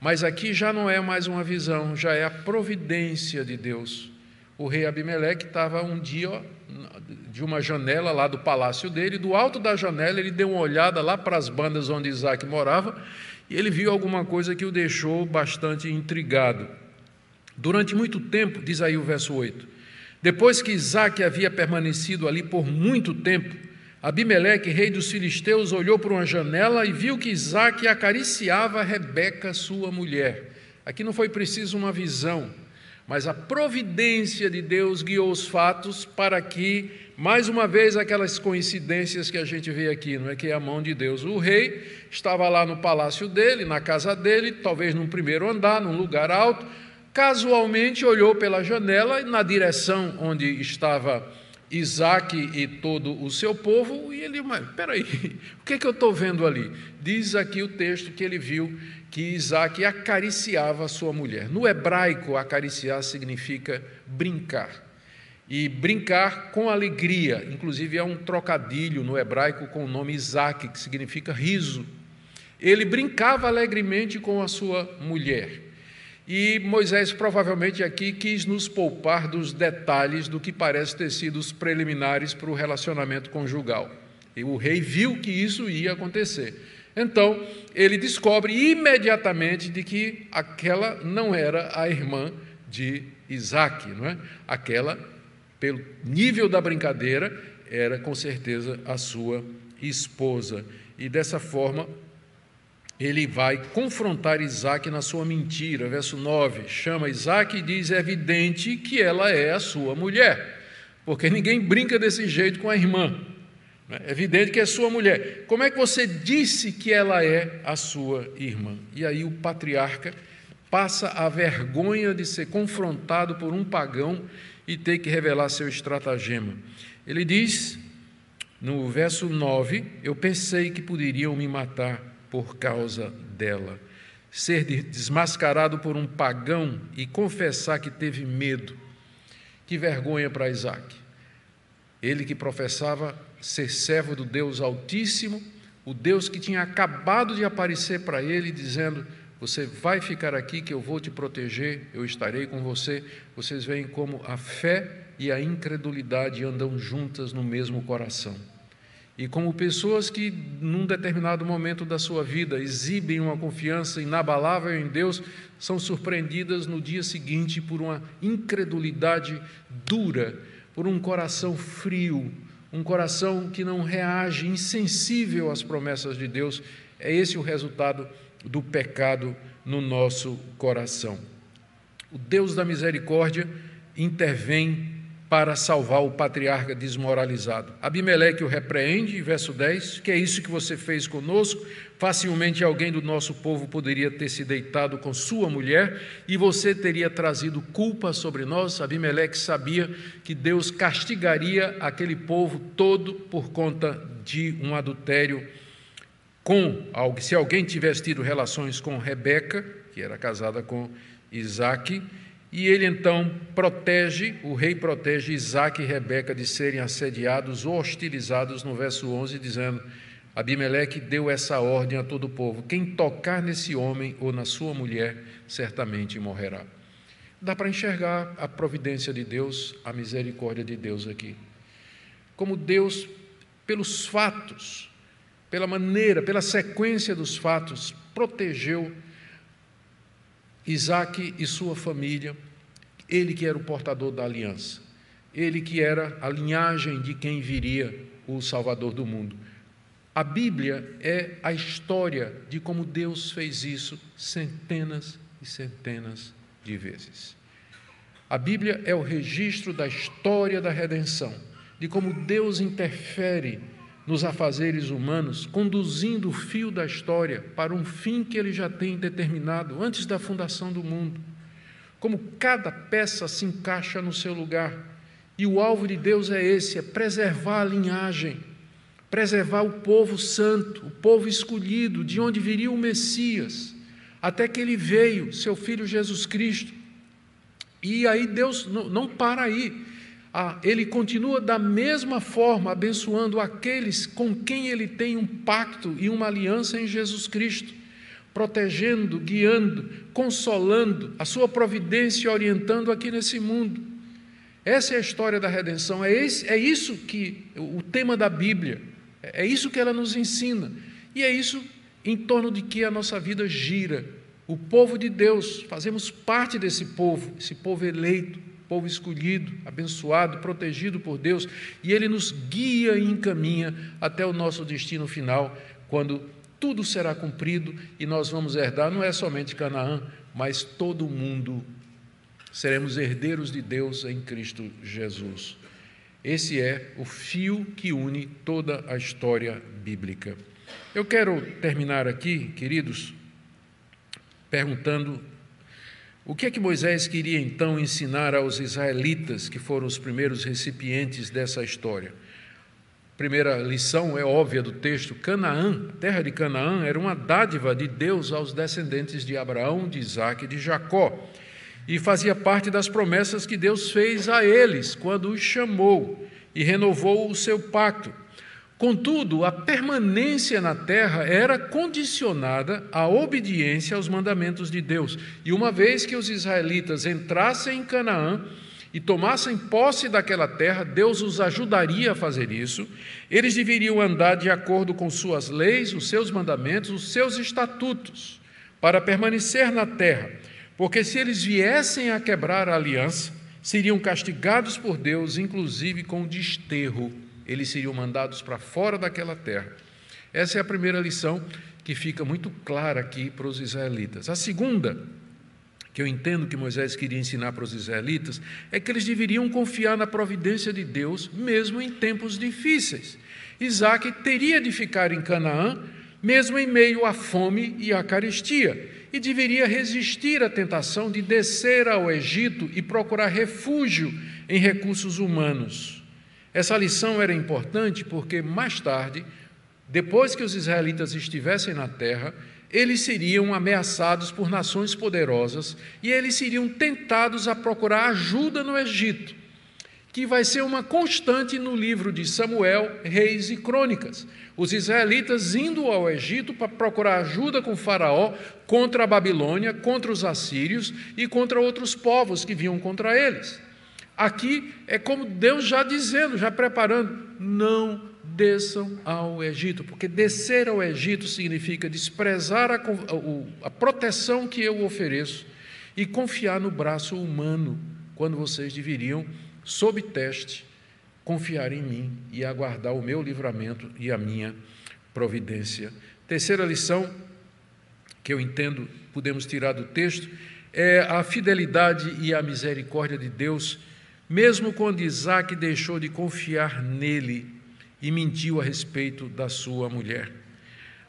Mas aqui já não é mais uma visão, já é a providência de Deus. O rei Abimeleque estava um dia de uma janela lá do palácio dele, do alto da janela ele deu uma olhada lá para as bandas onde Isaac morava e ele viu alguma coisa que o deixou bastante intrigado. Durante muito tempo, diz aí o verso 8, depois que Isaac havia permanecido ali por muito tempo, Abimeleque, rei dos filisteus, olhou por uma janela e viu que Isaac acariciava Rebeca, sua mulher. Aqui não foi preciso uma visão, mas a providência de Deus guiou os fatos para que, mais uma vez, aquelas coincidências que a gente vê aqui, não é que é a mão de Deus. O rei estava lá no palácio dele, na casa dele, talvez num primeiro andar, num lugar alto, casualmente olhou pela janela na direção onde estava Isaac e todo o seu povo, e ele, mas peraí, o que é que eu estou vendo ali? Diz aqui o texto que ele viu que Isaac acariciava sua mulher. No hebraico, acariciar significa brincar. E brincar com alegria, inclusive é um trocadilho no hebraico com o nome Isaac, que significa riso. Ele brincava alegremente com a sua mulher. E Moisés provavelmente aqui quis nos poupar dos detalhes do que parece ter sido os preliminares para o relacionamento conjugal. E o rei viu que isso ia acontecer. Então, ele descobre imediatamente de que aquela não era a irmã de Isaac, não é? Aquela, pelo nível da brincadeira, era com certeza a sua esposa. E dessa forma, ele vai confrontar Isaac na sua mentira. Verso 9: chama Isaac e diz: É evidente que ela é a sua mulher, porque ninguém brinca desse jeito com a irmã. É evidente que é sua mulher. Como é que você disse que ela é a sua irmã? E aí o patriarca passa a vergonha de ser confrontado por um pagão e ter que revelar seu estratagema. Ele diz, no verso 9: Eu pensei que poderiam me matar por causa dela. Ser desmascarado por um pagão e confessar que teve medo. Que vergonha para Isaac. Ele que professava ser servo do Deus Altíssimo, o Deus que tinha acabado de aparecer para ele, dizendo: Você vai ficar aqui, que eu vou te proteger, eu estarei com você. Vocês veem como a fé e a incredulidade andam juntas no mesmo coração. E como pessoas que, num determinado momento da sua vida, exibem uma confiança inabalável em Deus, são surpreendidas no dia seguinte por uma incredulidade dura, por um coração frio, um coração que não reage, insensível às promessas de Deus. É esse o resultado do pecado no nosso coração. O Deus da misericórdia intervém para salvar o patriarca desmoralizado. Abimeleque o repreende, verso 10, que é isso que você fez conosco. Facilmente alguém do nosso povo poderia ter se deitado com sua mulher e você teria trazido culpa sobre nós. Abimeleque sabia que Deus castigaria aquele povo todo por conta de um adultério com algo. Se alguém tivesse tido relações com Rebeca, que era casada com Isaac, e ele então protege, o rei protege Isaac e Rebeca de serem assediados ou hostilizados, no verso 11, dizendo: Abimeleque deu essa ordem a todo o povo: quem tocar nesse homem ou na sua mulher, certamente morrerá. Dá para enxergar a providência de Deus, a misericórdia de Deus aqui. Como Deus, pelos fatos, pela maneira, pela sequência dos fatos, protegeu Isaac e sua família, ele que era o portador da aliança, ele que era a linhagem de quem viria o Salvador do mundo. A Bíblia é a história de como Deus fez isso centenas e centenas de vezes. A Bíblia é o registro da história da redenção, de como Deus interfere nos afazeres humanos, conduzindo o fio da história para um fim que ele já tem determinado antes da fundação do mundo. Como cada peça se encaixa no seu lugar. E o alvo de Deus é esse: é preservar a linhagem, preservar o povo santo, o povo escolhido, de onde viria o Messias, até que ele veio, seu filho Jesus Cristo. E aí Deus não para aí. Ah, ele continua da mesma forma abençoando aqueles com quem ele tem um pacto e uma aliança em Jesus Cristo, protegendo, guiando, consolando, a sua providência orientando aqui nesse mundo. Essa é a história da redenção, é, esse, é isso que o tema da Bíblia, é isso que ela nos ensina, e é isso em torno de que a nossa vida gira. O povo de Deus, fazemos parte desse povo, esse povo eleito, povo escolhido, abençoado, protegido por Deus, e Ele nos guia e encaminha até o nosso destino final, quando tudo será cumprido e nós vamos herdar não é somente Canaã, mas todo o mundo. Seremos herdeiros de Deus em Cristo Jesus. Esse é o fio que une toda a história bíblica. Eu quero terminar aqui, queridos, perguntando o que é que Moisés queria então ensinar aos israelitas, que foram os primeiros recipientes dessa história? Primeira lição é óbvia do texto: Canaã, terra de Canaã, era uma dádiva de Deus aos descendentes de Abraão, de Isaac e de Jacó, e fazia parte das promessas que Deus fez a eles quando os chamou e renovou o seu pacto. Contudo, a permanência na terra era condicionada à obediência aos mandamentos de Deus. E uma vez que os israelitas entrassem em Canaã e tomassem posse daquela terra, Deus os ajudaria a fazer isso. Eles deveriam andar de acordo com suas leis, os seus mandamentos, os seus estatutos, para permanecer na terra. Porque se eles viessem a quebrar a aliança, seriam castigados por Deus, inclusive com desterro eles seriam mandados para fora daquela terra. Essa é a primeira lição que fica muito clara aqui para os israelitas. A segunda, que eu entendo que Moisés queria ensinar para os israelitas, é que eles deveriam confiar na providência de Deus, mesmo em tempos difíceis. Isaac teria de ficar em Canaã, mesmo em meio à fome e à carestia, e deveria resistir à tentação de descer ao Egito e procurar refúgio em recursos humanos. Essa lição era importante porque mais tarde, depois que os israelitas estivessem na terra, eles seriam ameaçados por nações poderosas e eles seriam tentados a procurar ajuda no Egito, que vai ser uma constante no livro de Samuel, Reis e Crônicas. Os israelitas indo ao Egito para procurar ajuda com Faraó contra a Babilônia, contra os assírios e contra outros povos que vinham contra eles. Aqui é como Deus já dizendo, já preparando: não desçam ao Egito, porque descer ao Egito significa desprezar a, a, proteção que eu ofereço e confiar no braço humano, quando vocês deveriam, sob teste, confiar em mim e aguardar o meu livramento e a minha providência. Terceira lição que eu entendo podemos tirar do texto é a fidelidade e a misericórdia de Deus mesmo quando Isaac deixou de confiar nele e mentiu a respeito da sua mulher.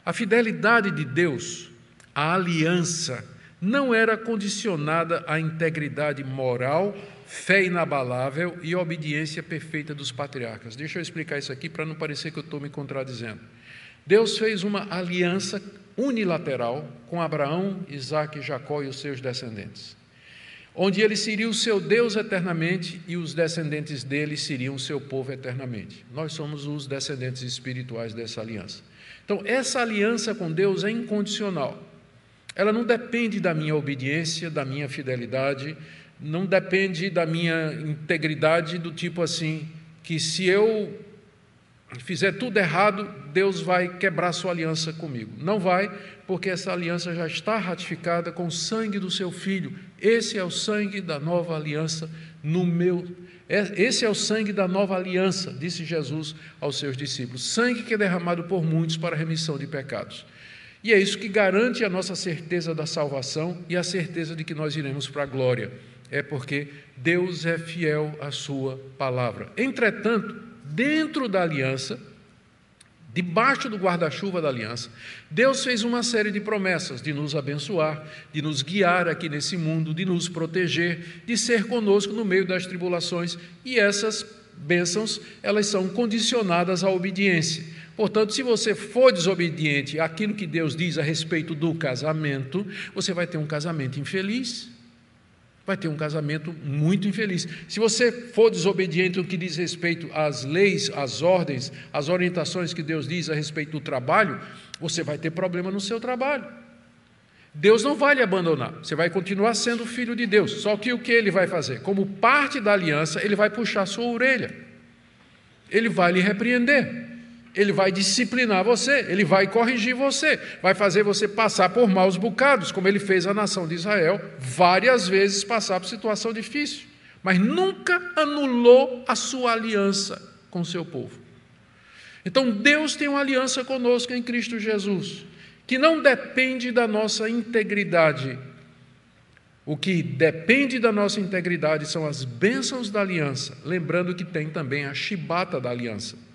A fidelidade de Deus, a aliança, não era condicionada à integridade moral, fé inabalável e obediência perfeita dos patriarcas. Deixa eu explicar isso aqui para não parecer que eu estou me contradizendo. Deus fez uma aliança unilateral com Abraão, Isaac, Jacó e os seus descendentes onde ele seria o seu Deus eternamente e os descendentes dele seriam o seu povo eternamente. Nós somos os descendentes espirituais dessa aliança. Então, essa aliança com Deus é incondicional. Ela não depende da minha obediência, da minha fidelidade, não depende da minha integridade, do tipo assim, que se eu fizer tudo errado, Deus vai quebrar sua aliança comigo. Não vai, porque essa aliança já está ratificada com o sangue do seu filho. Esse é o sangue da nova aliança no meu. É, esse é o sangue da nova aliança, disse Jesus aos seus discípulos. Sangue que é derramado por muitos para a remissão de pecados. E é isso que garante a nossa certeza da salvação e a certeza de que nós iremos para a glória. É porque Deus é fiel à sua palavra. Entretanto, dentro da aliança, debaixo do guarda-chuva da aliança, Deus fez uma série de promessas de nos abençoar, de nos guiar aqui nesse mundo, de nos proteger, de ser conosco no meio das tribulações, e essas bênçãos, elas são condicionadas à obediência. Portanto, se você for desobediente àquilo que Deus diz a respeito do casamento, você vai ter um casamento infeliz vai ter um casamento muito infeliz. Se você for desobediente no que diz respeito às leis, às ordens, às orientações que Deus diz a respeito do trabalho, você vai ter problema no seu trabalho. Deus não vai lhe abandonar, você vai continuar sendo filho de Deus. Só que o que ele vai fazer? Como parte da aliança, ele vai puxar sua orelha, ele vai lhe repreender. Ele vai disciplinar você, ele vai corrigir você, vai fazer você passar por maus bocados, como ele fez a nação de Israel várias vezes passar por situação difícil, mas nunca anulou a sua aliança com o seu povo. Então Deus tem uma aliança conosco em Cristo Jesus, que não depende da nossa integridade. O que depende da nossa integridade são as bênçãos da aliança, lembrando que tem também a chibata da aliança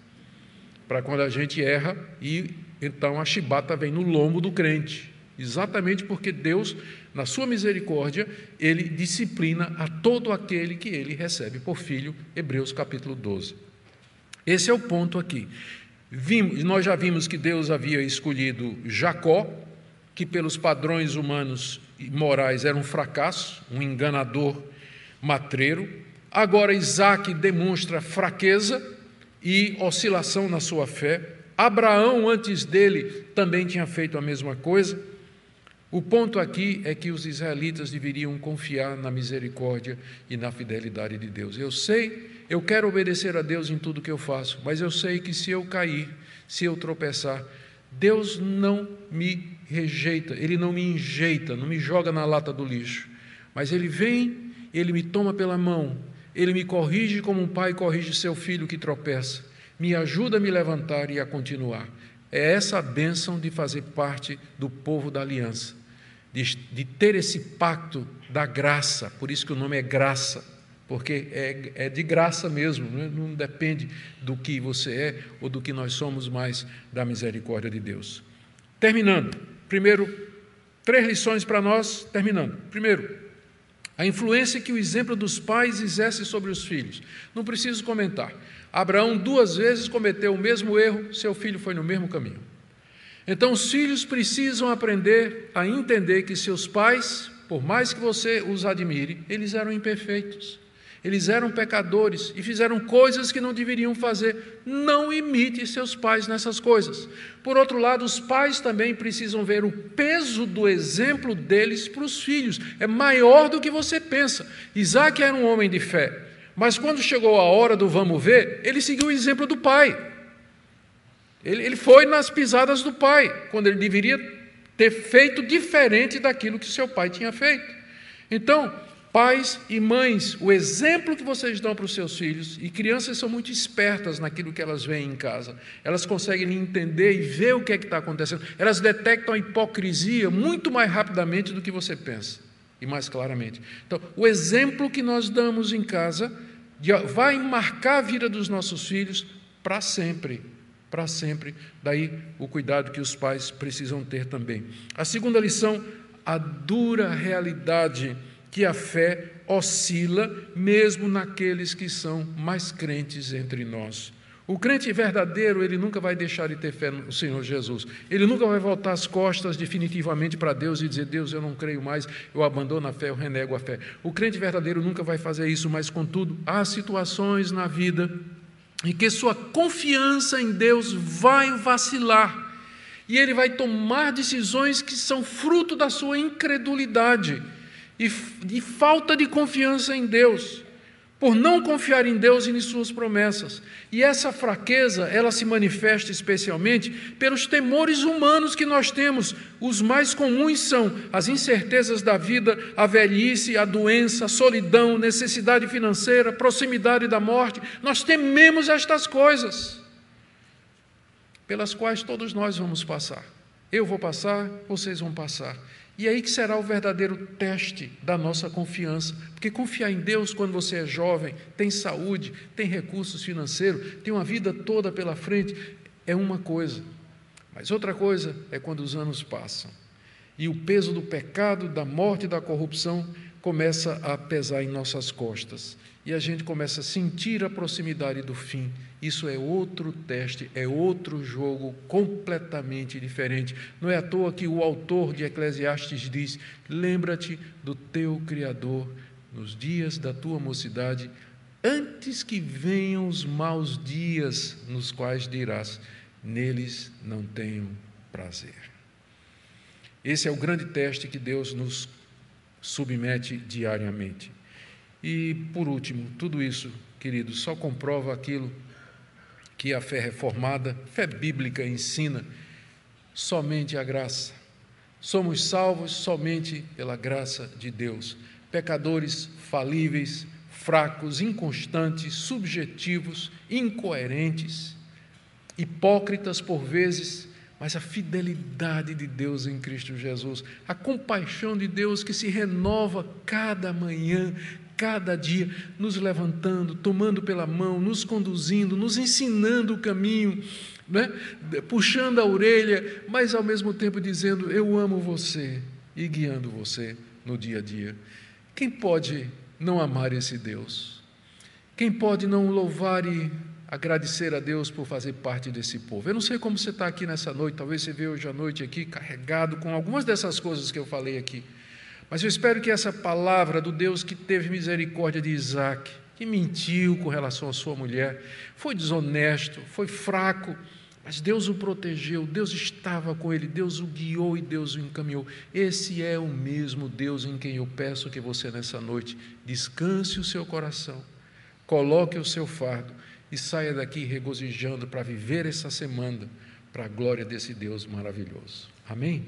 para quando a gente erra e então a chibata vem no lombo do crente. Exatamente porque Deus, na sua misericórdia, ele disciplina a todo aquele que ele recebe por filho. Hebreus capítulo 12. Esse é o ponto aqui. Vimos, nós já vimos que Deus havia escolhido Jacó, que pelos padrões humanos e morais era um fracasso, um enganador matreiro. Agora Isaac demonstra fraqueza, e oscilação na sua fé. Abraão, antes dele, também tinha feito a mesma coisa. O ponto aqui é que os israelitas deveriam confiar na misericórdia e na fidelidade de Deus. Eu sei, eu quero obedecer a Deus em tudo que eu faço, mas eu sei que se eu cair, se eu tropeçar, Deus não me rejeita, Ele não me enjeita, não me joga na lata do lixo, mas Ele vem, Ele me toma pela mão ele me corrige como um pai corrige seu filho que tropeça, me ajuda a me levantar e a continuar. É essa a bênção de fazer parte do povo da aliança, de, de ter esse pacto da graça, por isso que o nome é graça, porque é, é de graça mesmo, não, é? não depende do que você é ou do que nós somos, mas da misericórdia de Deus. Terminando, primeiro, três lições para nós, terminando. Primeiro, a influência que o exemplo dos pais exerce sobre os filhos. Não preciso comentar. Abraão duas vezes cometeu o mesmo erro, seu filho foi no mesmo caminho. Então, os filhos precisam aprender a entender que seus pais, por mais que você os admire, eles eram imperfeitos. Eles eram pecadores e fizeram coisas que não deveriam fazer. Não imite seus pais nessas coisas. Por outro lado, os pais também precisam ver o peso do exemplo deles para os filhos. É maior do que você pensa. Isaac era um homem de fé, mas quando chegou a hora do vamos ver, ele seguiu o exemplo do pai. Ele, ele foi nas pisadas do pai, quando ele deveria ter feito diferente daquilo que seu pai tinha feito. Então, Pais e mães, o exemplo que vocês dão para os seus filhos, e crianças são muito espertas naquilo que elas veem em casa, elas conseguem entender e ver o que é que está acontecendo, elas detectam a hipocrisia muito mais rapidamente do que você pensa, e mais claramente. Então, o exemplo que nós damos em casa vai marcar a vida dos nossos filhos para sempre, para sempre. Daí o cuidado que os pais precisam ter também. A segunda lição, a dura realidade que a fé oscila mesmo naqueles que são mais crentes entre nós. O crente verdadeiro, ele nunca vai deixar de ter fé no Senhor Jesus. Ele nunca vai voltar as costas definitivamente para Deus e dizer: Deus, eu não creio mais, eu abandono a fé, eu renego a fé. O crente verdadeiro nunca vai fazer isso, mas, contudo, há situações na vida em que sua confiança em Deus vai vacilar. E ele vai tomar decisões que são fruto da sua incredulidade e de falta de confiança em Deus. por não confiar em Deus e em suas promessas. E essa fraqueza, ela se manifesta especialmente pelos temores humanos que nós temos. Os mais comuns são as incertezas da vida, a velhice, a doença, a solidão, necessidade financeira, proximidade da morte. Nós tememos estas coisas, pelas quais todos nós vamos passar. Eu vou passar, vocês vão passar. E aí que será o verdadeiro teste da nossa confiança. Porque confiar em Deus quando você é jovem, tem saúde, tem recursos financeiros, tem uma vida toda pela frente, é uma coisa. Mas outra coisa é quando os anos passam e o peso do pecado, da morte e da corrupção começa a pesar em nossas costas e a gente começa a sentir a proximidade do fim. Isso é outro teste, é outro jogo completamente diferente. Não é à toa que o autor de Eclesiastes diz: Lembra-te do teu Criador nos dias da tua mocidade, antes que venham os maus dias, nos quais dirás: Neles não tenho prazer. Esse é o grande teste que Deus nos submete diariamente. E, por último, tudo isso, queridos, só comprova aquilo que a fé reformada, fé bíblica ensina: somente a graça. Somos salvos somente pela graça de Deus. Pecadores falíveis, fracos, inconstantes, subjetivos, incoerentes, hipócritas por vezes, mas a fidelidade de Deus em Cristo Jesus, a compaixão de Deus que se renova cada manhã, cada dia, nos levantando, tomando pela mão, nos conduzindo, nos ensinando o caminho, né? puxando a orelha, mas ao mesmo tempo dizendo: Eu amo você e guiando você no dia a dia. Quem pode não amar esse Deus? Quem pode não louvar e agradecer a Deus por fazer parte desse povo? Eu não sei como você está aqui nessa noite, talvez você veja hoje à noite aqui carregado com algumas dessas coisas que eu falei aqui. Mas eu espero que essa palavra do Deus que teve misericórdia de Isaac, que mentiu com relação à sua mulher, foi desonesto, foi fraco, mas Deus o protegeu, Deus estava com ele, Deus o guiou e Deus o encaminhou. Esse é o mesmo Deus em quem eu peço que você nessa noite descanse o seu coração, coloque o seu fardo e saia daqui regozijando para viver essa semana para a glória desse Deus maravilhoso. Amém?